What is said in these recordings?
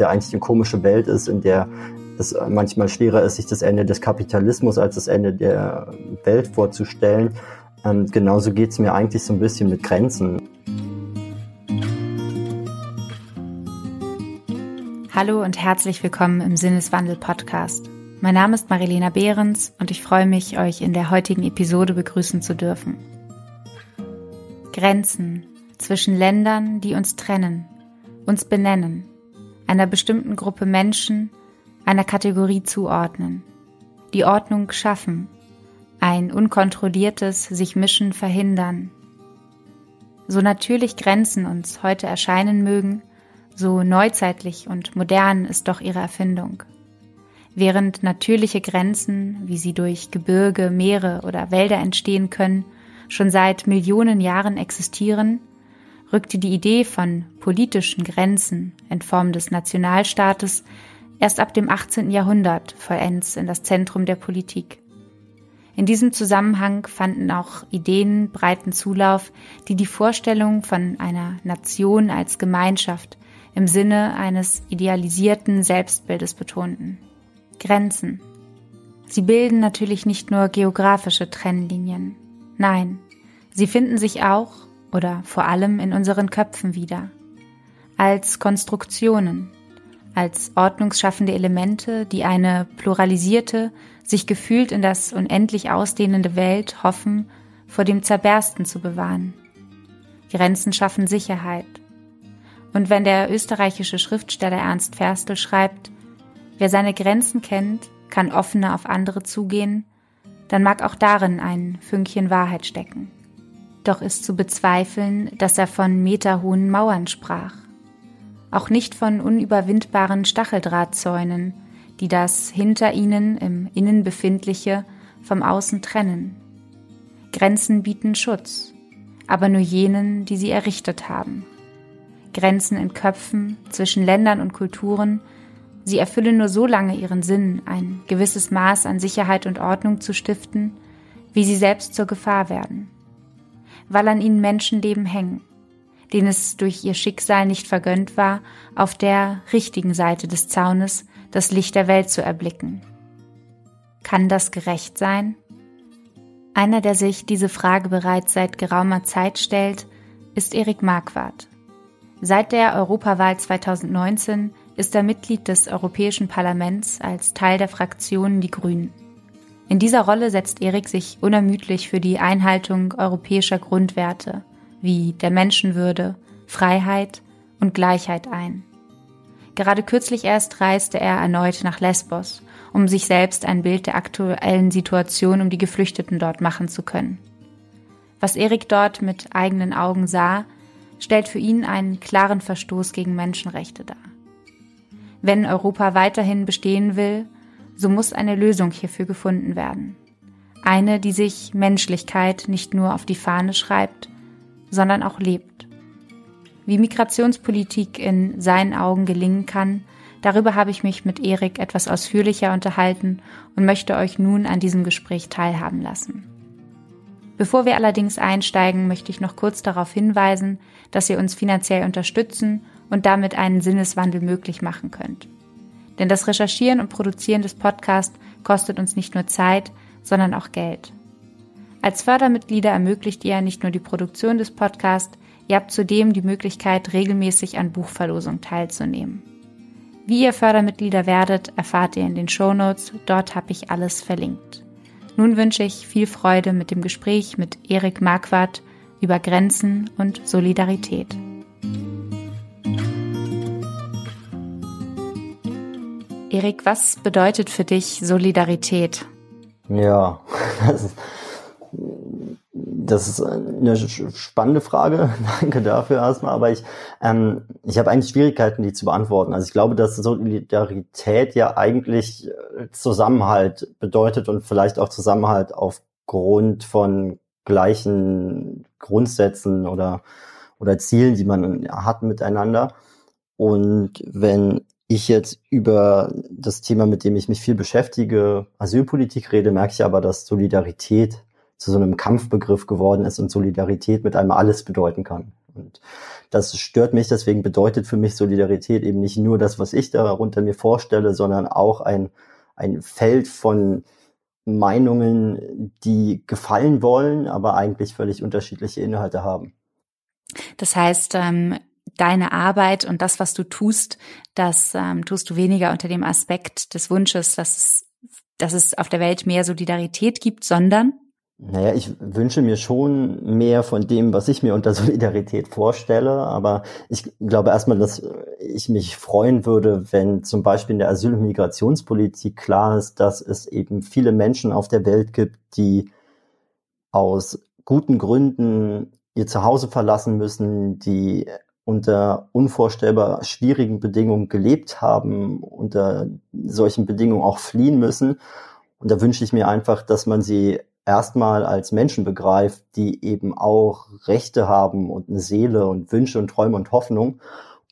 ja eigentlich eine komische Welt ist, in der es manchmal schwerer ist, sich das Ende des Kapitalismus als das Ende der Welt vorzustellen. Ähm, genauso geht es mir eigentlich so ein bisschen mit Grenzen. Hallo und herzlich willkommen im Sinneswandel Podcast. Mein Name ist Marilena Behrens und ich freue mich, euch in der heutigen Episode begrüßen zu dürfen. Grenzen zwischen Ländern, die uns trennen, uns benennen, einer bestimmten Gruppe Menschen, einer Kategorie zuordnen, die Ordnung schaffen, ein unkontrolliertes sich mischen verhindern. So natürlich Grenzen uns heute erscheinen mögen, so neuzeitlich und modern ist doch ihre Erfindung. Während natürliche Grenzen, wie sie durch Gebirge, Meere oder Wälder entstehen können, schon seit Millionen Jahren existieren, rückte die Idee von politischen Grenzen in Form des Nationalstaates erst ab dem 18. Jahrhundert vollends in das Zentrum der Politik. In diesem Zusammenhang fanden auch Ideen breiten Zulauf, die die Vorstellung von einer Nation als Gemeinschaft im Sinne eines idealisierten Selbstbildes betonten. Grenzen. Sie bilden natürlich nicht nur geografische Trennlinien. Nein, sie finden sich auch oder vor allem in unseren Köpfen wieder. Als Konstruktionen, als ordnungsschaffende Elemente, die eine pluralisierte, sich gefühlt in das unendlich ausdehnende Welt hoffen, vor dem Zerbersten zu bewahren. Grenzen schaffen Sicherheit. Und wenn der österreichische Schriftsteller Ernst Ferstel schreibt, Wer seine Grenzen kennt, kann offener auf andere zugehen, dann mag auch darin ein Fünkchen Wahrheit stecken. Doch ist zu bezweifeln, dass er von meterhohen Mauern sprach. Auch nicht von unüberwindbaren Stacheldrahtzäunen, die das hinter ihnen im Innen befindliche vom Außen trennen. Grenzen bieten Schutz, aber nur jenen, die sie errichtet haben. Grenzen in Köpfen zwischen Ländern und Kulturen Sie erfüllen nur so lange ihren Sinn, ein gewisses Maß an Sicherheit und Ordnung zu stiften, wie sie selbst zur Gefahr werden. Weil an ihnen Menschenleben hängen, denen es durch ihr Schicksal nicht vergönnt war, auf der richtigen Seite des Zaunes das Licht der Welt zu erblicken. Kann das gerecht sein? Einer, der sich diese Frage bereits seit geraumer Zeit stellt, ist Erik Marquardt. Seit der Europawahl 2019 ist er Mitglied des Europäischen Parlaments als Teil der Fraktion Die Grünen. In dieser Rolle setzt Erik sich unermüdlich für die Einhaltung europäischer Grundwerte wie der Menschenwürde, Freiheit und Gleichheit ein. Gerade kürzlich erst reiste er erneut nach Lesbos, um sich selbst ein Bild der aktuellen Situation um die Geflüchteten dort machen zu können. Was Erik dort mit eigenen Augen sah, stellt für ihn einen klaren Verstoß gegen Menschenrechte dar. Wenn Europa weiterhin bestehen will, so muss eine Lösung hierfür gefunden werden. Eine, die sich Menschlichkeit nicht nur auf die Fahne schreibt, sondern auch lebt. Wie Migrationspolitik in seinen Augen gelingen kann, darüber habe ich mich mit Erik etwas ausführlicher unterhalten und möchte euch nun an diesem Gespräch teilhaben lassen. Bevor wir allerdings einsteigen, möchte ich noch kurz darauf hinweisen, dass ihr uns finanziell unterstützen und damit einen Sinneswandel möglich machen könnt. Denn das Recherchieren und Produzieren des Podcasts kostet uns nicht nur Zeit, sondern auch Geld. Als Fördermitglieder ermöglicht ihr nicht nur die Produktion des Podcasts, ihr habt zudem die Möglichkeit, regelmäßig an Buchverlosung teilzunehmen. Wie ihr Fördermitglieder werdet, erfahrt ihr in den Shownotes, dort habe ich alles verlinkt. Nun wünsche ich viel Freude mit dem Gespräch mit Erik Marquardt über Grenzen und Solidarität. Erik, was bedeutet für dich Solidarität? Ja, das ist, das ist eine spannende Frage. Danke dafür erstmal. Aber ich, ähm, ich habe eigentlich Schwierigkeiten, die zu beantworten. Also ich glaube, dass Solidarität ja eigentlich äh, Zusammenhalt bedeutet und vielleicht auch Zusammenhalt aufgrund von gleichen Grundsätzen oder, oder Zielen, die man hat miteinander. Und wenn ich jetzt über das Thema, mit dem ich mich viel beschäftige, Asylpolitik rede, merke ich aber, dass Solidarität zu so einem Kampfbegriff geworden ist und Solidarität mit einem alles bedeuten kann. Und das stört mich, deswegen bedeutet für mich Solidarität eben nicht nur das, was ich darunter mir vorstelle, sondern auch ein, ein Feld von Meinungen, die gefallen wollen, aber eigentlich völlig unterschiedliche Inhalte haben. Das heißt, ähm, deine Arbeit und das, was du tust, das ähm, tust du weniger unter dem Aspekt des Wunsches, dass es, dass es auf der Welt mehr Solidarität gibt, sondern? Naja, ich wünsche mir schon mehr von dem, was ich mir unter Solidarität vorstelle, aber ich glaube erstmal, dass ich mich freuen würde, wenn zum Beispiel in der Asyl- und Migrationspolitik klar ist, dass es eben viele Menschen auf der Welt gibt, die aus guten Gründen ihr Zuhause verlassen müssen, die unter unvorstellbar schwierigen Bedingungen gelebt haben, unter solchen Bedingungen auch fliehen müssen. Und da wünsche ich mir einfach, dass man sie erstmal als Menschen begreift, die eben auch Rechte haben und eine Seele und Wünsche und Träume und Hoffnung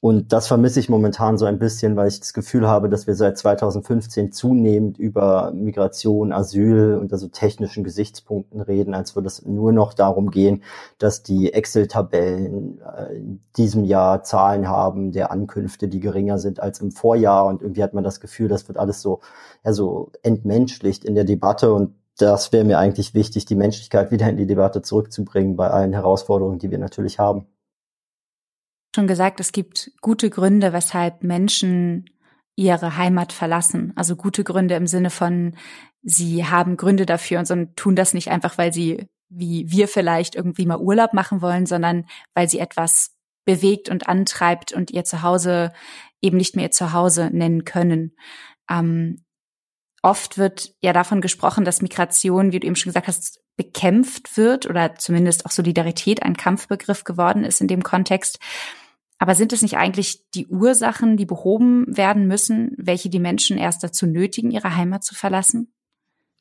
und das vermisse ich momentan so ein bisschen, weil ich das Gefühl habe, dass wir seit 2015 zunehmend über Migration, Asyl unter so technischen Gesichtspunkten reden, als würde es nur noch darum gehen, dass die Excel-Tabellen äh, in diesem Jahr Zahlen haben der Ankünfte, die geringer sind als im Vorjahr. Und irgendwie hat man das Gefühl, das wird alles so, ja, so entmenschlicht in der Debatte. Und das wäre mir eigentlich wichtig, die Menschlichkeit wieder in die Debatte zurückzubringen bei allen Herausforderungen, die wir natürlich haben schon gesagt, es gibt gute Gründe, weshalb Menschen ihre Heimat verlassen. Also gute Gründe im Sinne von, sie haben Gründe dafür und tun das nicht einfach, weil sie, wie wir vielleicht irgendwie mal Urlaub machen wollen, sondern weil sie etwas bewegt und antreibt und ihr Zuhause eben nicht mehr ihr Zuhause nennen können. Ähm, oft wird ja davon gesprochen, dass Migration, wie du eben schon gesagt hast, bekämpft wird oder zumindest auch Solidarität ein Kampfbegriff geworden ist in dem Kontext. Aber sind es nicht eigentlich die Ursachen, die behoben werden müssen, welche die Menschen erst dazu nötigen, ihre Heimat zu verlassen?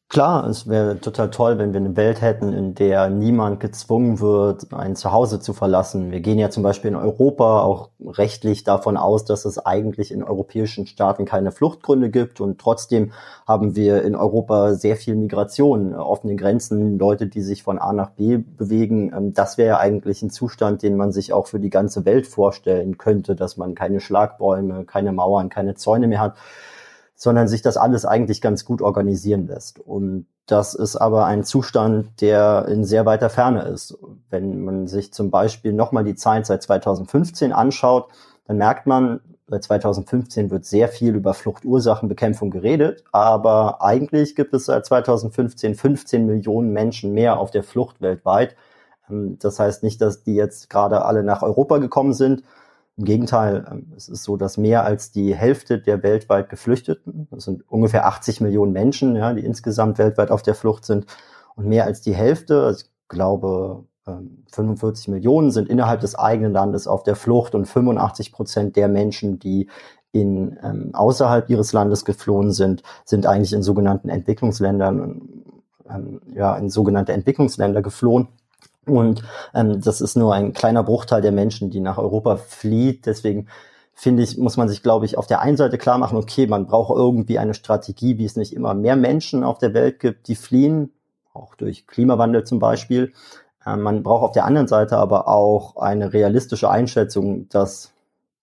Klar, es wäre total toll, wenn wir eine Welt hätten, in der niemand gezwungen wird, ein Zuhause zu verlassen. Wir gehen ja zum Beispiel in Europa auch rechtlich davon aus, dass es eigentlich in europäischen Staaten keine Fluchtgründe gibt und trotzdem haben wir in Europa sehr viel Migration, offene Grenzen, Leute, die sich von A nach B bewegen. Ähm, das wäre ja eigentlich ein Zustand, den man sich auch für die ganze Welt vorstellen könnte, dass man keine Schlagbäume, keine Mauern, keine Zäune mehr hat sondern sich das alles eigentlich ganz gut organisieren lässt. Und das ist aber ein Zustand, der in sehr weiter Ferne ist. Wenn man sich zum Beispiel nochmal die Zeit seit 2015 anschaut, dann merkt man, seit 2015 wird sehr viel über Fluchtursachenbekämpfung geredet, aber eigentlich gibt es seit 2015 15 Millionen Menschen mehr auf der Flucht weltweit. Ähm, das heißt nicht, dass die jetzt gerade alle nach Europa gekommen sind, im Gegenteil, ähm, es ist so, dass mehr als die Hälfte der weltweit Geflüchteten, das sind ungefähr 80 Millionen Menschen, ja, die insgesamt weltweit auf der Flucht sind, und mehr als die Hälfte, also ich glaube 45 ähm, Millionen, sind innerhalb des eigenen Landes auf der Flucht und 85 Prozent der Menschen, die in ähm, außerhalb ihres Landes geflohen sind, sind eigentlich in sogenannten Entwicklungsländern, ähm, ja, in sogenannte Entwicklungsländer geflohen. Und ähm, das ist nur ein kleiner Bruchteil der Menschen, die nach Europa flieht. Deswegen finde ich, muss man sich, glaube ich, auf der einen Seite klar machen, okay, man braucht irgendwie eine Strategie, wie es nicht immer mehr Menschen auf der Welt gibt, die fliehen, auch durch Klimawandel zum Beispiel. Ähm, man braucht auf der anderen Seite aber auch eine realistische Einschätzung, dass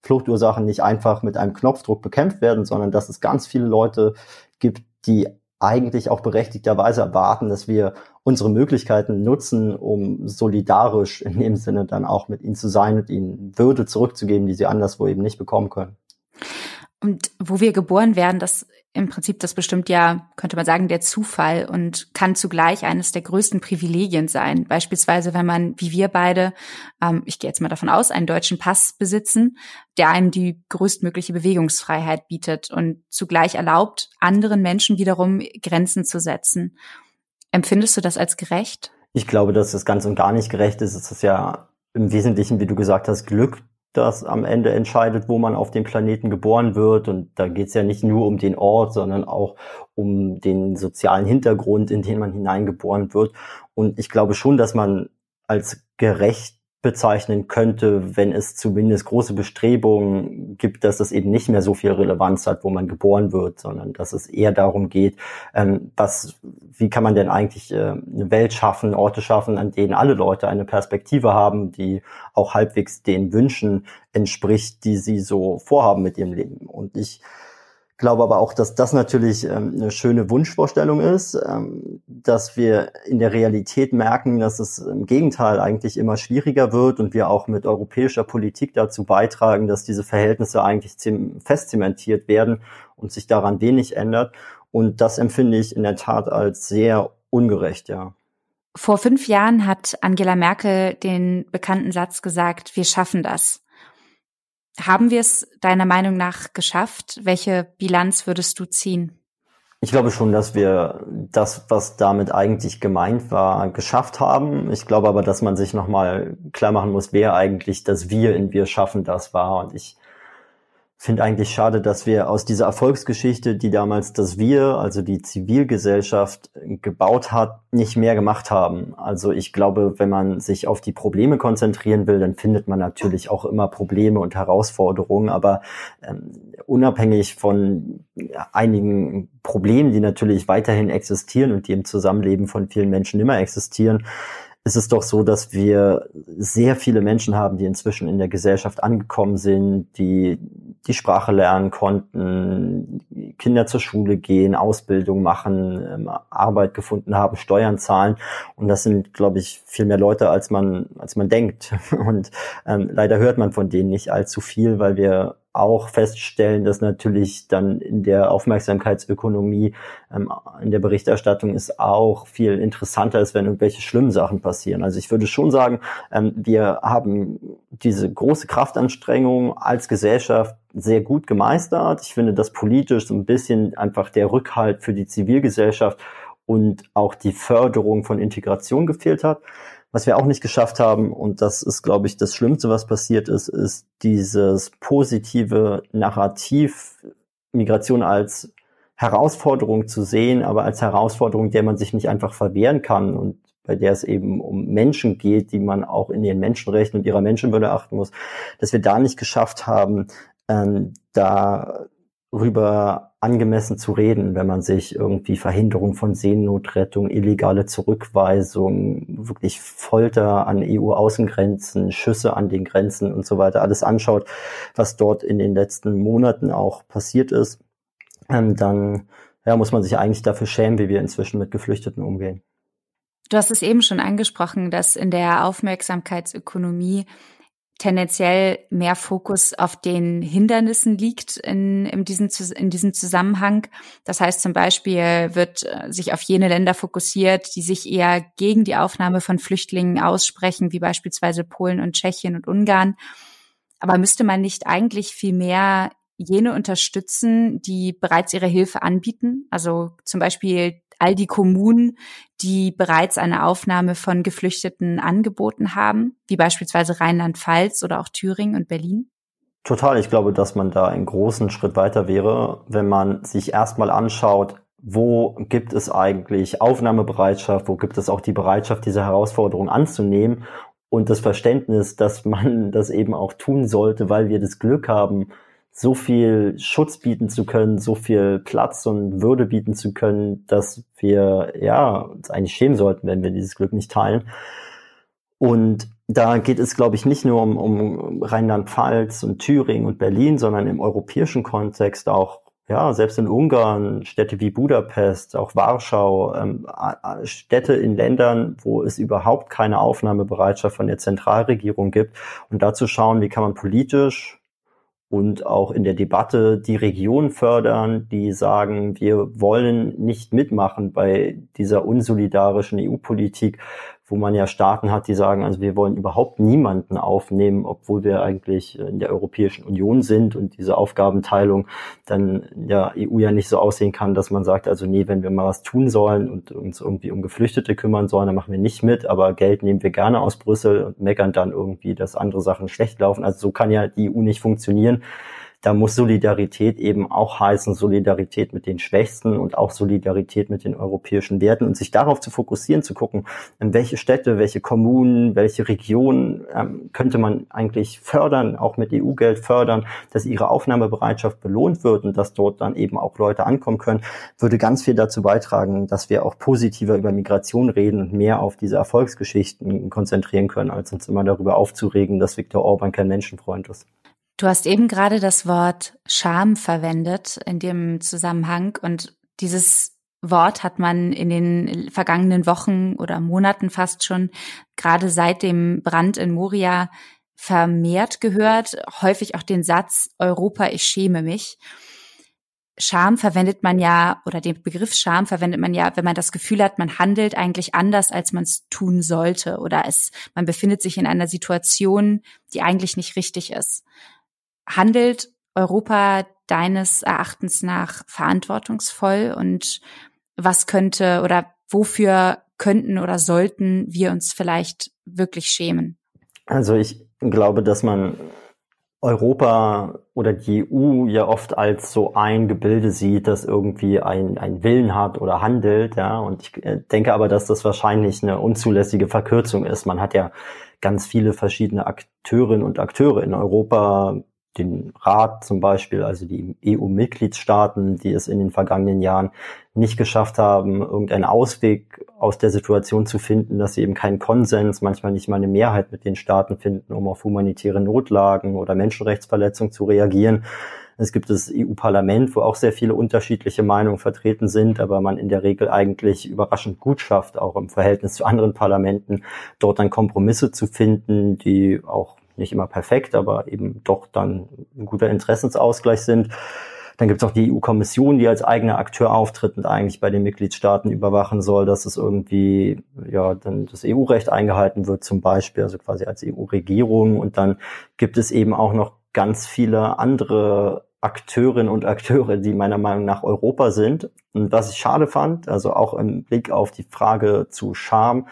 Fluchtursachen nicht einfach mit einem Knopfdruck bekämpft werden, sondern dass es ganz viele Leute gibt, die eigentlich auch berechtigterweise erwarten, dass wir unsere Möglichkeiten nutzen, um solidarisch in dem Sinne dann auch mit ihnen zu sein und ihnen Würde zurückzugeben, die sie anderswo eben nicht bekommen können. Und wo wir geboren werden, das im Prinzip, das bestimmt ja, könnte man sagen, der Zufall und kann zugleich eines der größten Privilegien sein. Beispielsweise, wenn man, wie wir beide, ähm, ich gehe jetzt mal davon aus, einen deutschen Pass besitzen, der einem die größtmögliche Bewegungsfreiheit bietet und zugleich erlaubt, anderen Menschen wiederum Grenzen zu setzen. Empfindest du das als gerecht? Ich glaube, dass das ganz und gar nicht gerecht ist. Es ist ja im Wesentlichen, wie du gesagt hast, Glück, das am Ende entscheidet, wo man auf dem Planeten geboren wird. Und da geht es ja nicht nur um den Ort, sondern auch um den sozialen Hintergrund, in den man hineingeboren wird. Und ich glaube schon, dass man als gerecht bezeichnen könnte, wenn es zumindest große Bestrebungen gibt, dass das eben nicht mehr so viel Relevanz hat, wo man geboren wird, sondern dass es eher darum geht, ähm, was, wie kann man denn eigentlich äh, eine Welt schaffen, Orte schaffen, an denen alle Leute eine Perspektive haben, die auch halbwegs den Wünschen entspricht, die sie so vorhaben mit ihrem Leben. Und ich glaube aber auch, dass das natürlich ähm, eine schöne Wunschvorstellung ist, ähm, dass wir in der Realität merken, dass es im Gegenteil eigentlich immer schwieriger wird und wir auch mit europäischer Politik dazu beitragen, dass diese Verhältnisse eigentlich fest zementiert werden und sich daran wenig ändert. Und das empfinde ich in der Tat als sehr ungerecht, ja. Vor fünf Jahren hat Angela Merkel den bekannten Satz gesagt, wir schaffen das. Haben wir es deiner Meinung nach geschafft? Welche Bilanz würdest du ziehen? Ich glaube schon, dass wir das, was damit eigentlich gemeint war, geschafft haben. Ich glaube aber, dass man sich nochmal klar machen muss, wer eigentlich das Wir in Wir schaffen das war. Und ich finde eigentlich schade, dass wir aus dieser Erfolgsgeschichte, die damals das Wir, also die Zivilgesellschaft gebaut hat, nicht mehr gemacht haben. Also ich glaube, wenn man sich auf die Probleme konzentrieren will, dann findet man natürlich auch immer Probleme und Herausforderungen. Aber ähm, unabhängig von einigen Problemen, die natürlich weiterhin existieren und die im Zusammenleben von vielen Menschen immer existieren, ist es doch so, dass wir sehr viele Menschen haben, die inzwischen in der Gesellschaft angekommen sind, die die Sprache lernen konnten, Kinder zur Schule gehen, Ausbildung machen, ähm, Arbeit gefunden haben, Steuern zahlen. Und das sind, glaube ich, viel mehr Leute, als man, als man denkt. Und ähm, leider hört man von denen nicht allzu viel, weil wir auch feststellen, dass natürlich dann in der Aufmerksamkeitsökonomie, ähm, in der Berichterstattung es auch viel interessanter ist, wenn irgendwelche schlimmen Sachen passieren. Also ich würde schon sagen, ähm, wir haben diese große Kraftanstrengung als Gesellschaft sehr gut gemeistert. Ich finde, dass politisch so ein bisschen einfach der Rückhalt für die Zivilgesellschaft und auch die Förderung von Integration gefehlt hat. Was wir auch nicht geschafft haben, und das ist, glaube ich, das Schlimmste, was passiert ist, ist dieses positive Narrativ, Migration als Herausforderung zu sehen, aber als Herausforderung, der man sich nicht einfach verwehren kann und bei der es eben um Menschen geht, die man auch in ihren Menschenrechten und ihrer Menschenwürde achten muss, dass wir da nicht geschafft haben, ähm, darüber angemessen zu reden, wenn man sich irgendwie Verhinderung von Seenotrettung, illegale Zurückweisung, wirklich Folter an EU-Außengrenzen, Schüsse an den Grenzen und so weiter alles anschaut, was dort in den letzten Monaten auch passiert ist, ähm, dann ja, muss man sich eigentlich dafür schämen, wie wir inzwischen mit Geflüchteten umgehen. Du hast es eben schon angesprochen, dass in der Aufmerksamkeitsökonomie tendenziell mehr Fokus auf den Hindernissen liegt in, in, diesem, in diesem Zusammenhang. Das heißt zum Beispiel wird äh, sich auf jene Länder fokussiert, die sich eher gegen die Aufnahme von Flüchtlingen aussprechen, wie beispielsweise Polen und Tschechien und Ungarn. Aber müsste man nicht eigentlich viel mehr jene unterstützen, die bereits ihre Hilfe anbieten? Also zum Beispiel all die Kommunen, die bereits eine Aufnahme von Geflüchteten angeboten haben, wie beispielsweise Rheinland-Pfalz oder auch Thüringen und Berlin? Total. Ich glaube, dass man da einen großen Schritt weiter wäre, wenn man sich erstmal anschaut, wo gibt es eigentlich Aufnahmebereitschaft, wo gibt es auch die Bereitschaft, diese Herausforderung anzunehmen und das Verständnis, dass man das eben auch tun sollte, weil wir das Glück haben, so viel Schutz bieten zu können, so viel Platz und Würde bieten zu können, dass wir ja uns eigentlich schämen sollten, wenn wir dieses Glück nicht teilen. Und da geht es, glaube ich, nicht nur um, um Rheinland-Pfalz und Thüringen und Berlin, sondern im europäischen Kontext auch, ja, selbst in Ungarn, Städte wie Budapest, auch Warschau, ähm, Städte in Ländern, wo es überhaupt keine Aufnahmebereitschaft von der Zentralregierung gibt. Und dazu schauen, wie kann man politisch und auch in der Debatte die Region fördern, die sagen, wir wollen nicht mitmachen bei dieser unsolidarischen EU-Politik, wo man ja Staaten hat, die sagen, also wir wollen überhaupt niemanden aufnehmen, obwohl wir eigentlich in der Europäischen Union sind und diese Aufgabenteilung dann der EU ja nicht so aussehen kann, dass man sagt, also nee, wenn wir mal was tun sollen und uns irgendwie um Geflüchtete kümmern sollen, dann machen wir nicht mit, aber Geld nehmen wir gerne aus Brüssel und meckern dann irgendwie, dass andere Sachen schlecht laufen. Also so kann ja die EU nicht funktionieren da muss Solidarität eben auch heißen, Solidarität mit den Schwächsten und auch Solidarität mit den europäischen Werten und sich darauf zu fokussieren, zu gucken, welche Städte, welche Kommunen, welche Regionen ähm, könnte man eigentlich fördern, auch mit EU-Geld fördern, dass ihre Aufnahmebereitschaft belohnt wird und dass dort dann eben auch Leute ankommen können, würde ganz viel dazu beitragen, dass wir auch positiver über Migration reden und mehr auf diese Erfolgsgeschichten konzentrieren können, als uns immer darüber aufzuregen, dass Viktor Orban kein Menschenfreund ist. Du hast eben gerade das Wort Scham verwendet in dem Zusammenhang und dieses Wort hat man in den vergangenen Wochen oder Monaten fast schon, gerade seit dem Brand in Moria, vermehrt gehört. Häufig auch den Satz, Europa, ich schäme mich. Scham verwendet man ja, oder den Begriff Scham verwendet man ja, wenn man das Gefühl hat, man handelt eigentlich anders, als man es tun sollte, oder es, man befindet sich in einer Situation, die eigentlich nicht richtig ist handelt Europa deines Erachtens nach verantwortungsvoll und was könnte oder wofür könnten oder sollten wir uns vielleicht wirklich schämen? Also ich glaube, dass man Europa oder die EU ja oft als so ein Gebilde sieht, das irgendwie ein, ein Willen hat oder handelt, ja. Und ich äh, denke aber, dass das wahrscheinlich eine unzulässige Verkürzung ist. Man hat ja ganz viele verschiedene Akteurinnen und Akteure in Europa, den Rat zum Beispiel, also die EU-Mitgliedstaaten, die es in den vergangenen Jahren nicht geschafft haben, irgendeinen Ausweg aus der Situation zu finden, dass sie eben keinen Konsens, manchmal nicht mal eine Mehrheit mit den Staaten finden, um auf humanitäre Notlagen oder Menschenrechtsverletzungen zu reagieren. Es gibt das EU-Parlament, wo auch sehr viele unterschiedliche Meinungen vertreten sind, aber man in der Regel eigentlich überraschend gut schafft, auch im Verhältnis zu anderen Parlamenten, dort dann Kompromisse zu finden, die auch nicht immer perfekt, aber eben doch dann ein guter Interessensausgleich sind. Dann gibt es auch die EU-Kommission, die als eigener Akteur auftritt und eigentlich bei den Mitgliedstaaten überwachen soll, dass es irgendwie ja dann das EU-Recht eingehalten wird, zum Beispiel, also quasi als EU-Regierung. Und dann gibt es eben auch noch ganz viele andere Akteurinnen und Akteure, die meiner Meinung nach Europa sind. Und was ich schade fand, also auch im Blick auf die Frage zu Scham,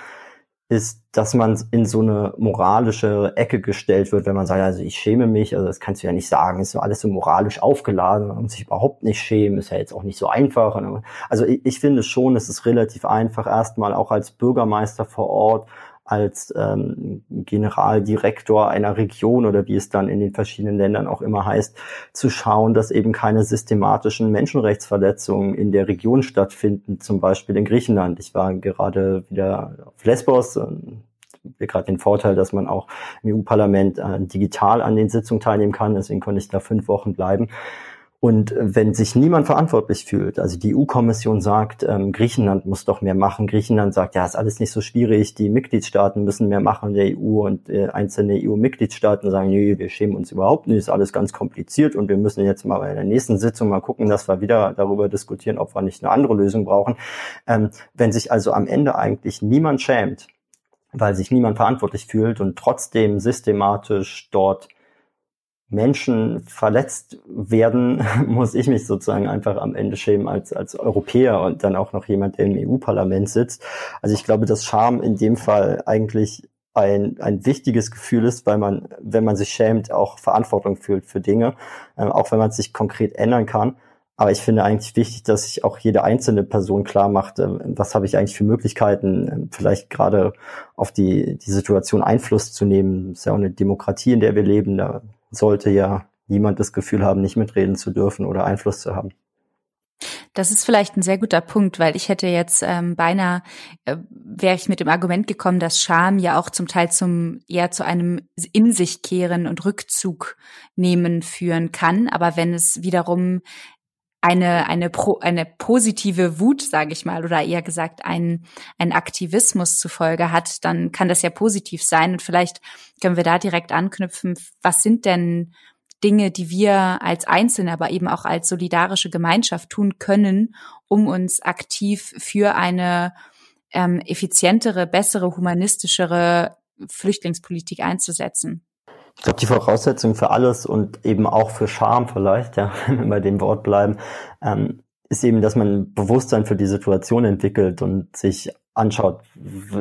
ist, dass man in so eine moralische Ecke gestellt wird, wenn man sagt, also ich schäme mich, also das kannst du ja nicht sagen, ist so alles so moralisch aufgeladen, muss sich überhaupt nicht schämen, ist ja jetzt auch nicht so einfach. Also ich, ich finde schon, es ist relativ einfach, erstmal auch als Bürgermeister vor Ort als ähm, Generaldirektor einer Region oder wie es dann in den verschiedenen Ländern auch immer heißt, zu schauen, dass eben keine systematischen Menschenrechtsverletzungen in der Region stattfinden, zum Beispiel in Griechenland. Ich war gerade wieder auf Lesbos, wir gerade den Vorteil, dass man auch im EU-Parlament äh, digital an den Sitzungen teilnehmen kann, deswegen konnte ich da fünf Wochen bleiben. Und wenn sich niemand verantwortlich fühlt, also die EU-Kommission sagt, ähm, Griechenland muss doch mehr machen, Griechenland sagt, ja, ist alles nicht so schwierig, die Mitgliedstaaten müssen mehr machen der EU und äh, einzelne EU-Mitgliedstaaten sagen, nee, wir schämen uns überhaupt nicht, ist alles ganz kompliziert und wir müssen jetzt mal bei der nächsten Sitzung mal gucken, dass wir wieder darüber diskutieren, ob wir nicht eine andere Lösung brauchen. Ähm, wenn sich also am Ende eigentlich niemand schämt, weil sich niemand verantwortlich fühlt und trotzdem systematisch dort Menschen verletzt werden, muss ich mich sozusagen einfach am Ende schämen als, als Europäer und dann auch noch jemand, der im EU-Parlament sitzt. Also ich glaube, dass Scham in dem Fall eigentlich ein, ein wichtiges Gefühl ist, weil man, wenn man sich schämt, auch Verantwortung fühlt für Dinge, äh, auch wenn man sich konkret ändern kann. Aber ich finde eigentlich wichtig, dass sich auch jede einzelne Person klar macht, äh, was habe ich eigentlich für Möglichkeiten, äh, vielleicht gerade auf die, die Situation Einfluss zu nehmen. Es ist ja auch eine Demokratie, in der wir leben. Da sollte ja niemand das Gefühl haben, nicht mitreden zu dürfen oder Einfluss zu haben. Das ist vielleicht ein sehr guter Punkt, weil ich hätte jetzt ähm, beinahe, äh, wäre ich mit dem Argument gekommen, dass Scham ja auch zum Teil zum eher zu einem in sich kehren und Rückzug nehmen führen kann. Aber wenn es wiederum eine eine pro, eine positive Wut, sage ich mal, oder eher gesagt ein ein Aktivismus zufolge hat, dann kann das ja positiv sein und vielleicht können wir da direkt anknüpfen. Was sind denn Dinge, die wir als Einzelne, aber eben auch als solidarische Gemeinschaft tun können, um uns aktiv für eine ähm, effizientere, bessere, humanistischere Flüchtlingspolitik einzusetzen? Ich glaube, die Voraussetzung für alles und eben auch für Scham vielleicht, ja, wenn wir bei dem Wort bleiben, ähm, ist eben, dass man Bewusstsein für die Situation entwickelt und sich anschaut,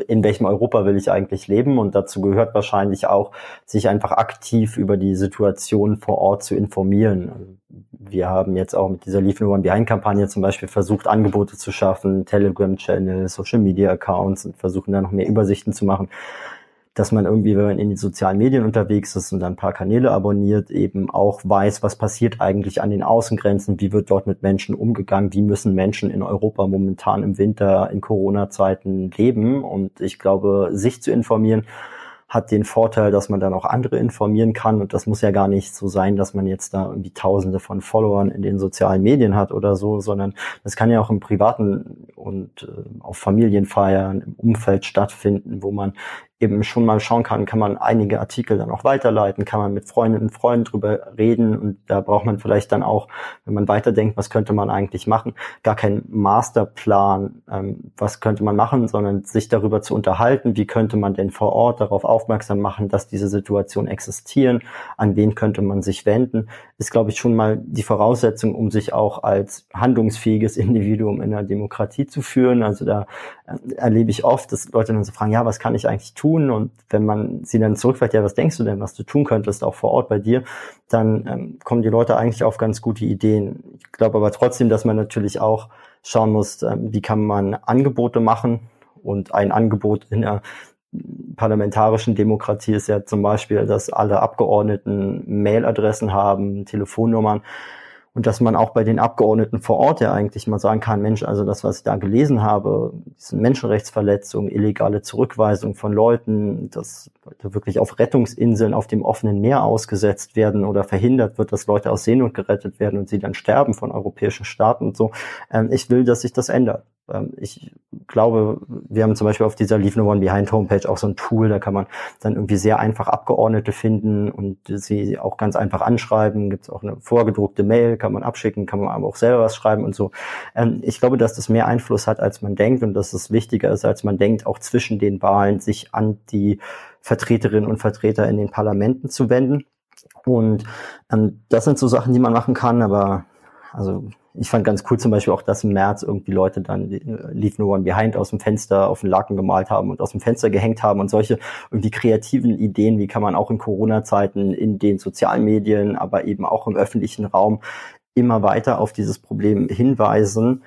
in welchem Europa will ich eigentlich leben. Und dazu gehört wahrscheinlich auch, sich einfach aktiv über die Situation vor Ort zu informieren. Wir haben jetzt auch mit dieser Leave No One Behind Kampagne zum Beispiel versucht, Angebote zu schaffen, Telegram-Channel, Social Media Accounts und versuchen da noch mehr Übersichten zu machen dass man irgendwie, wenn man in den sozialen Medien unterwegs ist und dann ein paar Kanäle abonniert, eben auch weiß, was passiert eigentlich an den Außengrenzen, wie wird dort mit Menschen umgegangen, wie müssen Menschen in Europa momentan im Winter in Corona-Zeiten leben. Und ich glaube, sich zu informieren, hat den Vorteil, dass man dann auch andere informieren kann. Und das muss ja gar nicht so sein, dass man jetzt da irgendwie tausende von Followern in den sozialen Medien hat oder so, sondern das kann ja auch im privaten und äh, auf Familienfeiern, im Umfeld stattfinden, wo man eben schon mal schauen kann, kann man einige Artikel dann auch weiterleiten, kann man mit Freundinnen und Freunden drüber reden und da braucht man vielleicht dann auch, wenn man weiterdenkt, was könnte man eigentlich machen, gar keinen Masterplan, ähm, was könnte man machen, sondern sich darüber zu unterhalten, wie könnte man denn vor Ort darauf aufmerksam machen, dass diese Situationen existieren, an wen könnte man sich wenden, ist, glaube ich, schon mal die Voraussetzung, um sich auch als handlungsfähiges Individuum in einer Demokratie zu führen. Also da erlebe ich oft, dass Leute dann so fragen, ja, was kann ich eigentlich tun? und wenn man sie dann zurückfragt, ja, was denkst du denn, was du tun könntest, auch vor Ort bei dir, dann ähm, kommen die Leute eigentlich auf ganz gute Ideen. Ich glaube aber trotzdem, dass man natürlich auch schauen muss, ähm, wie kann man Angebote machen und ein Angebot in der parlamentarischen Demokratie ist ja zum Beispiel, dass alle Abgeordneten Mailadressen haben, Telefonnummern und dass man auch bei den Abgeordneten vor Ort ja eigentlich mal sagen kann, Mensch, also das, was ich da gelesen habe, sind Menschenrechtsverletzungen, illegale Zurückweisung von Leuten, dass Leute wirklich auf Rettungsinseln auf dem offenen Meer ausgesetzt werden oder verhindert wird, dass Leute aus Seenot gerettet werden und sie dann sterben von europäischen Staaten und so. Ähm, ich will, dass sich das ändert. Ähm, ich glaube, wir haben zum Beispiel auf dieser Leave No One Behind Homepage auch so ein Tool, da kann man dann irgendwie sehr einfach Abgeordnete finden und sie auch ganz einfach anschreiben. Gibt es auch eine vorgedruckte Mail, kann man abschicken, kann man aber auch selber was schreiben und so. Ähm, ich glaube, dass das mehr Einfluss hat, als man denkt und dass es wichtiger ist, als man denkt, auch zwischen den Wahlen sich an die Vertreterinnen und Vertreter in den Parlamenten zu wenden. Und ähm, das sind so Sachen, die man machen kann, aber also ich fand ganz cool zum Beispiel auch, dass im März irgendwie Leute dann Leave No One Behind aus dem Fenster auf den Laken gemalt haben und aus dem Fenster gehängt haben und solche irgendwie kreativen Ideen, wie kann man auch in Corona-Zeiten in den sozialen Medien, aber eben auch im öffentlichen Raum immer weiter auf dieses Problem hinweisen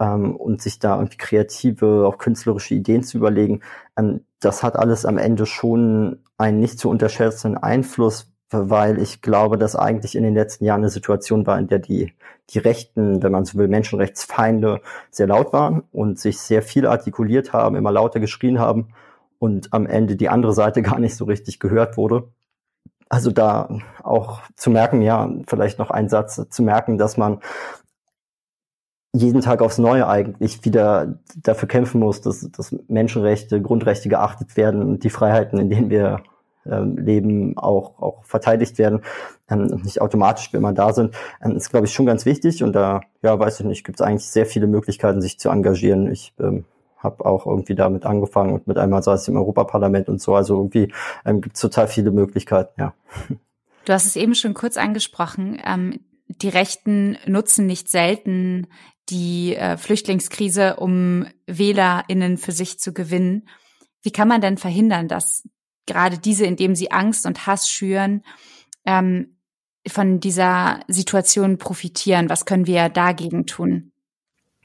ähm, und sich da irgendwie kreative, auch künstlerische Ideen zu überlegen. Ähm, das hat alles am Ende schon einen nicht zu unterschätzenden Einfluss, weil ich glaube, dass eigentlich in den letzten Jahren eine Situation war, in der die, die Rechten, wenn man so will, Menschenrechtsfeinde sehr laut waren und sich sehr viel artikuliert haben, immer lauter geschrien haben und am Ende die andere Seite gar nicht so richtig gehört wurde. Also da auch zu merken, ja, vielleicht noch ein Satz zu merken, dass man jeden Tag aufs Neue eigentlich wieder dafür kämpfen muss, dass, dass Menschenrechte, Grundrechte geachtet werden und die Freiheiten, in denen wir ähm, Leben auch, auch verteidigt werden ähm, und nicht automatisch immer da sind, ähm, ist, glaube ich, schon ganz wichtig. Und da, ja, weiß ich nicht, gibt es eigentlich sehr viele Möglichkeiten, sich zu engagieren. Ich ähm, habe auch irgendwie damit angefangen und mit einmal saß ich im Europaparlament und so. Also irgendwie ähm, gibt es total viele Möglichkeiten, ja. Du hast es eben schon kurz angesprochen. Ähm, die Rechten nutzen nicht selten die äh, Flüchtlingskrise, um WählerInnen für sich zu gewinnen. Wie kann man denn verhindern, dass gerade diese, indem sie Angst und Hass schüren, ähm, von dieser Situation profitieren? Was können wir dagegen tun?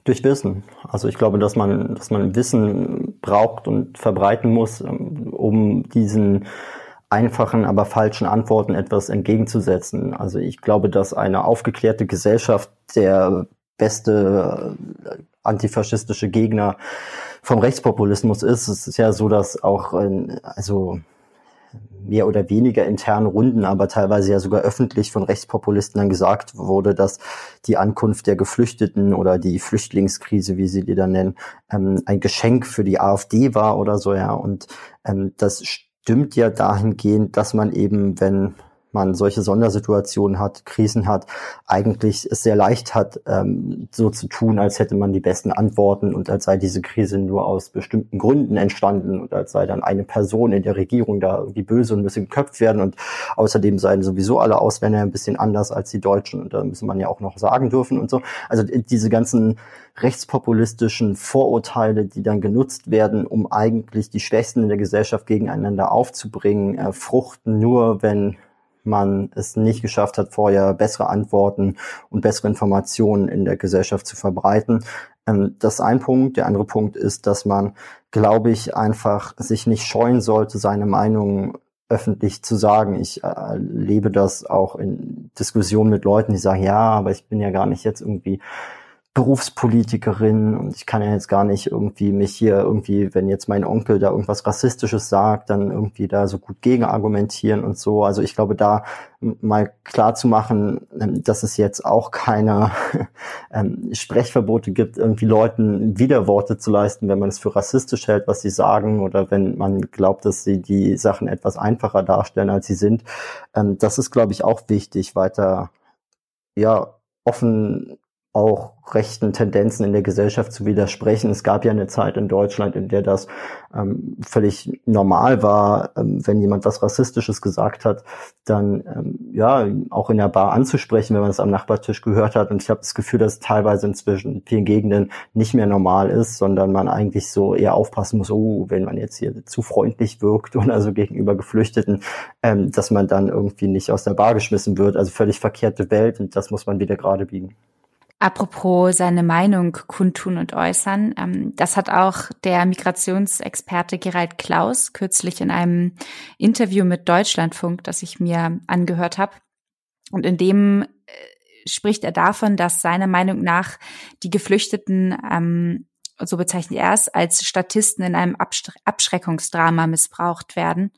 Durch Wissen. Also ich glaube, dass man, dass man Wissen braucht und verbreiten muss, ähm, um diesen einfachen, aber falschen Antworten etwas entgegenzusetzen. Also ich glaube, dass eine aufgeklärte Gesellschaft der beste äh, antifaschistische Gegner vom Rechtspopulismus ist. Es ist ja so, dass auch, also mehr oder weniger internen Runden, aber teilweise ja sogar öffentlich von Rechtspopulisten dann gesagt wurde, dass die Ankunft der Geflüchteten oder die Flüchtlingskrise, wie sie die dann nennen, ähm, ein Geschenk für die AfD war oder so, ja. Und ähm, das stimmt ja dahingehend, dass man eben, wenn man solche Sondersituationen hat, Krisen hat, eigentlich es sehr leicht hat, ähm, so zu tun, als hätte man die besten Antworten und als sei diese Krise nur aus bestimmten Gründen entstanden und als sei dann eine Person in der Regierung da irgendwie böse und müsse geköpft werden und außerdem seien sowieso alle Ausländer ein bisschen anders als die Deutschen und da müsse man ja auch noch sagen dürfen und so. Also diese ganzen rechtspopulistischen Vorurteile, die dann genutzt werden, um eigentlich die Schwächsten in der Gesellschaft gegeneinander aufzubringen, äh, fruchten nur, wenn man es nicht geschafft hat, vorher bessere Antworten und bessere Informationen in der Gesellschaft zu verbreiten. Ähm, das ist ein Punkt. Der andere Punkt ist, dass man, glaube ich, einfach sich nicht scheuen sollte, seine Meinung öffentlich zu sagen. Ich äh, lebe das auch in Diskussionen mit Leuten, die sagen, ja, aber ich bin ja gar nicht jetzt irgendwie Berufspolitikerin und ich kann ja jetzt gar nicht irgendwie mich hier irgendwie, wenn jetzt mein Onkel da irgendwas Rassistisches sagt, dann irgendwie da so gut gegen argumentieren und so. Also ich glaube, da mal klar zu machen, ähm, dass es jetzt auch keine ähm, Sprechverbote gibt, irgendwie Leuten Widerworte zu leisten, wenn man es für rassistisch hält, was sie sagen, oder wenn man glaubt, dass sie die Sachen etwas einfacher darstellen, als sie sind. Ähm, das ist, glaube ich, auch wichtig, weiter ja offen auch rechten Tendenzen in der Gesellschaft zu widersprechen. Es gab ja eine Zeit in Deutschland, in der das ähm, völlig normal war, ähm, wenn jemand was Rassistisches gesagt hat, dann ähm, ja auch in der Bar anzusprechen, wenn man es am Nachbartisch gehört hat. Und ich habe das Gefühl, dass teilweise inzwischen in vielen Gegenden nicht mehr normal ist, sondern man eigentlich so eher aufpassen muss, oh, wenn man jetzt hier zu freundlich wirkt oder so gegenüber Geflüchteten, ähm, dass man dann irgendwie nicht aus der Bar geschmissen wird. Also völlig verkehrte Welt und das muss man wieder gerade biegen. Apropos seine Meinung kundtun und äußern. Ähm, das hat auch der Migrationsexperte Gerald Klaus kürzlich in einem Interview mit Deutschlandfunk, das ich mir angehört habe. Und in dem äh, spricht er davon, dass seiner Meinung nach die Geflüchteten, ähm, so bezeichnet er es, als Statisten in einem Abschreckungsdrama missbraucht werden.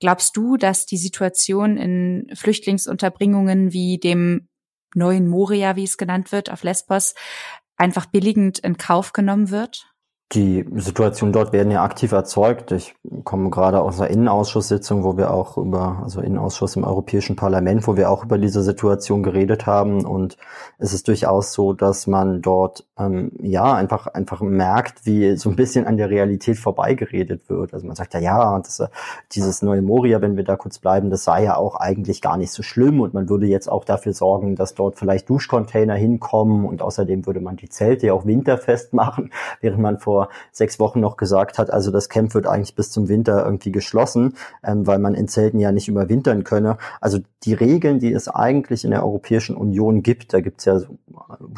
Glaubst du, dass die Situation in Flüchtlingsunterbringungen wie dem neuen Moria, wie es genannt wird, auf Lesbos, einfach billigend in Kauf genommen wird? Die Situation dort werden ja aktiv erzeugt. Ich komme gerade aus einer Innenausschusssitzung, wo wir auch über, also Innenausschuss im Europäischen Parlament, wo wir auch über diese Situation geredet haben. Und es ist durchaus so, dass man dort ähm, ja einfach einfach merkt, wie so ein bisschen an der Realität vorbeigeredet wird. Also man sagt ja, ja, das, dieses neue Moria, wenn wir da kurz bleiben, das sei ja auch eigentlich gar nicht so schlimm und man würde jetzt auch dafür sorgen, dass dort vielleicht Duschcontainer hinkommen und außerdem würde man die Zelte ja auch winterfest machen, während man vor sechs Wochen noch gesagt hat, also das Camp wird eigentlich bis zum Winter irgendwie geschlossen, ähm, weil man in Zelten ja nicht überwintern könne. Also die Regeln, die es eigentlich in der Europäischen Union gibt, da gibt es ja so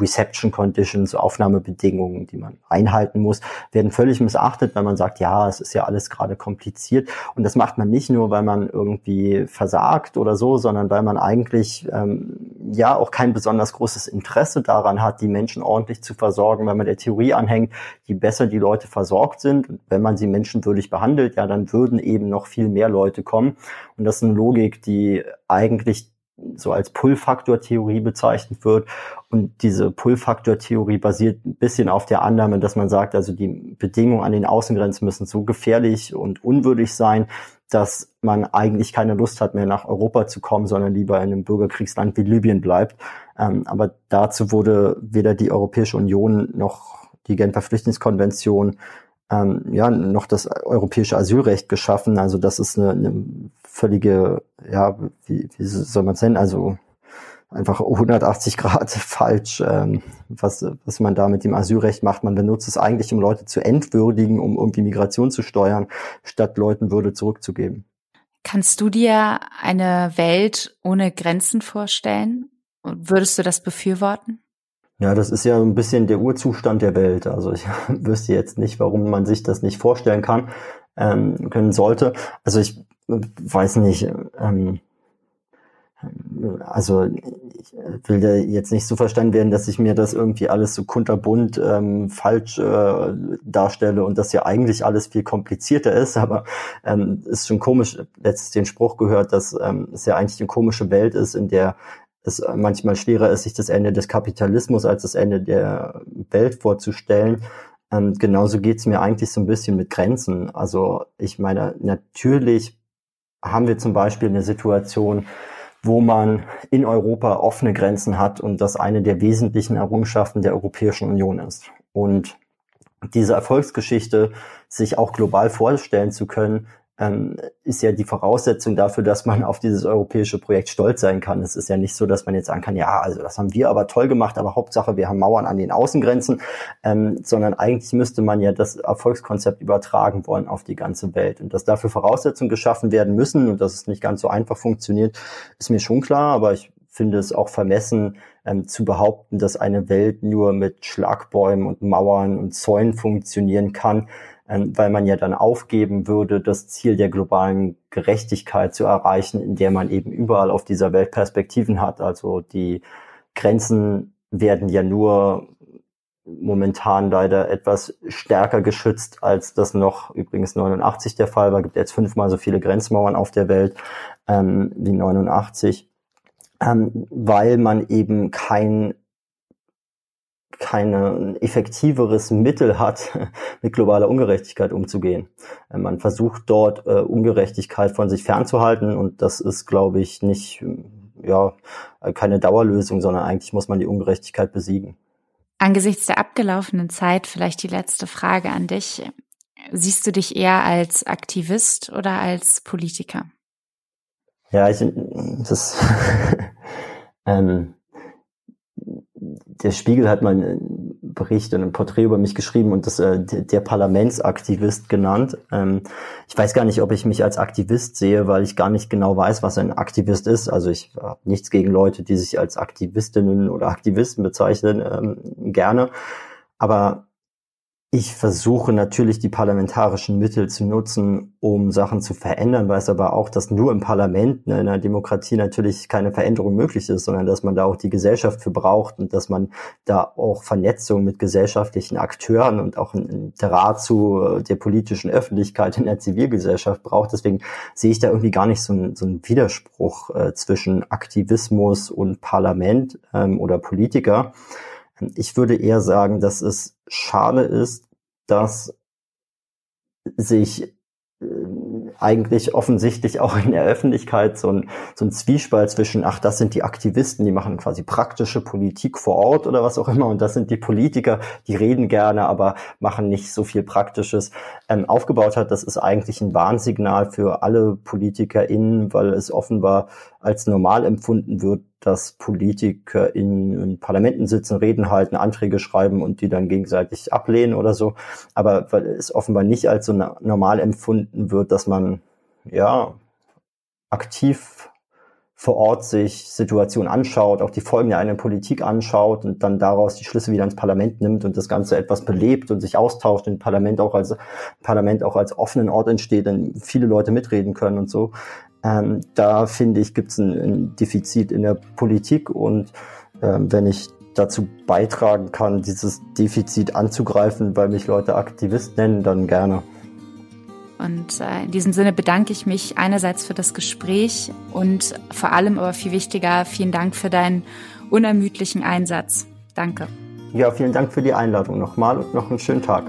Reception Conditions, Aufnahmebedingungen, die man einhalten muss, werden völlig missachtet, weil man sagt, ja, es ist ja alles gerade kompliziert. Und das macht man nicht nur, weil man irgendwie versagt oder so, sondern weil man eigentlich ähm, ja auch kein besonders großes Interesse daran hat, die Menschen ordentlich zu versorgen, weil man der Theorie anhängt, je besser die Leute versorgt sind, wenn man sie menschenwürdig behandelt, ja, dann würden eben noch viel mehr Leute kommen. Und das ist eine Logik, die eigentlich so als Pull-Faktor-Theorie bezeichnet wird. Und diese Pull-Faktor-Theorie basiert ein bisschen auf der Annahme, dass man sagt, also die Bedingungen an den Außengrenzen müssen so gefährlich und unwürdig sein, dass man eigentlich keine Lust hat mehr nach Europa zu kommen, sondern lieber in einem Bürgerkriegsland wie Libyen bleibt. Ähm, aber dazu wurde weder die Europäische Union noch die Genfer Flüchtlingskonvention ähm, ja noch das europäische Asylrecht geschaffen. Also das ist eine, eine völlige, ja, wie, wie soll man es nennen? Also einfach 180 Grad falsch, ähm, was, was man da mit dem Asylrecht macht. Man benutzt es eigentlich, um Leute zu entwürdigen, um irgendwie Migration zu steuern, statt Leuten Würde zurückzugeben. Kannst du dir eine Welt ohne Grenzen vorstellen? Würdest du das befürworten? Ja, das ist ja ein bisschen der Urzustand der Welt. Also ich wüsste jetzt nicht, warum man sich das nicht vorstellen kann, ähm, können sollte. Also ich weiß nicht, ähm, also ich will da jetzt nicht so verstanden werden, dass ich mir das irgendwie alles so kunterbunt ähm, falsch äh, darstelle und das ja eigentlich alles viel komplizierter ist, aber ähm, ist schon komisch, letztens den Spruch gehört, dass ähm, es ja eigentlich eine komische Welt ist, in der es manchmal schwerer ist, sich das Ende des Kapitalismus als das Ende der Welt vorzustellen. Ähm, genauso geht's mir eigentlich so ein bisschen mit Grenzen. Also ich meine, natürlich haben wir zum Beispiel eine Situation, wo man in Europa offene Grenzen hat und das eine der wesentlichen Errungenschaften der Europäischen Union ist. Und diese Erfolgsgeschichte sich auch global vorstellen zu können, ähm, ist ja die Voraussetzung dafür, dass man auf dieses europäische Projekt stolz sein kann. Es ist ja nicht so, dass man jetzt sagen kann, ja, also das haben wir aber toll gemacht, aber Hauptsache wir haben Mauern an den Außengrenzen, ähm, sondern eigentlich müsste man ja das Erfolgskonzept übertragen wollen auf die ganze Welt. Und dass dafür Voraussetzungen geschaffen werden müssen und dass es nicht ganz so einfach funktioniert, ist mir schon klar, aber ich finde es auch vermessen, ähm, zu behaupten, dass eine Welt nur mit Schlagbäumen und Mauern und Zäunen funktionieren kann ähm, weil man ja dann aufgeben würde, das Ziel der globalen Gerechtigkeit zu erreichen, in der man eben überall auf dieser Welt Perspektiven hat. Also die Grenzen werden ja nur momentan leider etwas stärker geschützt, als das noch übrigens 89 der Fall war. Es gibt jetzt fünfmal so viele Grenzmauern auf der Welt ähm, wie 89, ähm, weil man eben kein kein effektiveres Mittel hat, mit globaler Ungerechtigkeit umzugehen. Äh, man versucht dort äh, Ungerechtigkeit von sich fernzuhalten und das ist, glaube ich, nicht ja keine Dauerlösung, sondern eigentlich muss man die Ungerechtigkeit besiegen. Angesichts der abgelaufenen Zeit vielleicht die letzte Frage an dich. Siehst du dich eher als Aktivist oder als Politiker? Ja, ich das ähm, der Spiegel hat mal einen Bericht und ein Porträt über mich geschrieben und das äh, der Parlamentsaktivist genannt. Ähm, ich weiß gar nicht, ob ich mich als Aktivist sehe, weil ich gar nicht genau weiß, was ein Aktivist ist. Also ich habe nichts gegen Leute, die sich als Aktivistinnen oder Aktivisten bezeichnen, ähm, gerne. Aber ich versuche natürlich die parlamentarischen Mittel zu nutzen, um Sachen zu verändern, weiß aber auch, dass nur im Parlament ne, in einer Demokratie natürlich keine Veränderung möglich ist, sondern dass man da auch die Gesellschaft für braucht und dass man da auch Vernetzung mit gesellschaftlichen Akteuren und auch ein Draht zu äh, der politischen Öffentlichkeit in der Zivilgesellschaft braucht. Deswegen sehe ich da irgendwie gar nicht so einen, so einen Widerspruch äh, zwischen Aktivismus und Parlament ähm, oder Politiker. Ich würde eher sagen, dass es schade ist, dass sich äh, eigentlich offensichtlich auch in der Öffentlichkeit so ein, so ein Zwiespalt zwischen, ach, das sind die Aktivisten, die machen quasi praktische Politik vor Ort oder was auch immer, und das sind die Politiker, die reden gerne, aber machen nicht so viel Praktisches, ähm, aufgebaut hat. Das ist eigentlich ein Warnsignal für alle PolitikerInnen, weil es offenbar als normal empfunden wird, dass Politiker in, Parlamenten sitzen, Reden halten, Anträge schreiben und die dann gegenseitig ablehnen oder so. Aber weil es offenbar nicht als so normal empfunden wird, dass man ja aktiv vor Ort sich Situationen anschaut, auch die Folgen der eigenen Politik anschaut und dann daraus die Schlüsse wieder ins Parlament nimmt und das Ganze etwas belebt und sich austauscht, und Parlament auch als Parlament auch als offenen Ort entsteht, in viele Leute mitreden können und so. Ähm, da finde ich, gibt es ein, ein, Defizit in der Politik und ähm, wenn ich dazu beitragen kann, dieses Defizit anzugreifen, weil mich Leute Aktivist nennen, dann gerne. Und äh, in diesem Sinne bedanke ich mich einerseits für das Gespräch und vor allem aber viel wichtiger, vielen Dank für deinen unermüdlichen Einsatz. Danke. Ja, vielen Dank für die Einladung nochmal und noch einen schönen Tag.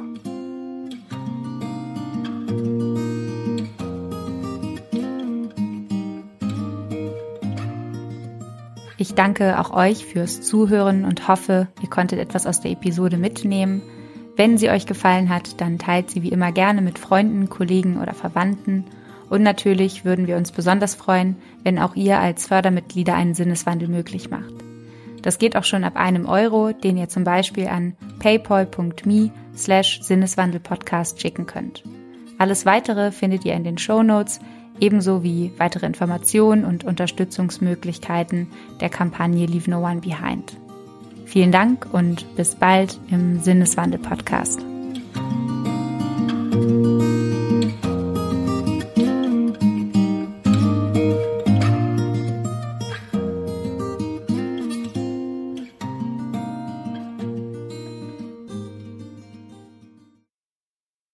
Ich danke auch euch fürs Zuhören und hoffe, ihr konntet etwas aus der Episode mitnehmen. Wenn sie euch gefallen hat, dann teilt sie wie immer gerne mit Freunden, Kollegen oder Verwandten. Und natürlich würden wir uns besonders freuen, wenn auch ihr als Fördermitglieder einen Sinneswandel möglich macht. Das geht auch schon ab einem Euro, den ihr zum Beispiel an paypal.me slash Sinneswandelpodcast schicken könnt. Alles weitere findet ihr in den Show Notes ebenso wie weitere Informationen und Unterstützungsmöglichkeiten der Kampagne Leave No One Behind. Vielen Dank und bis bald im Sinneswandel-Podcast.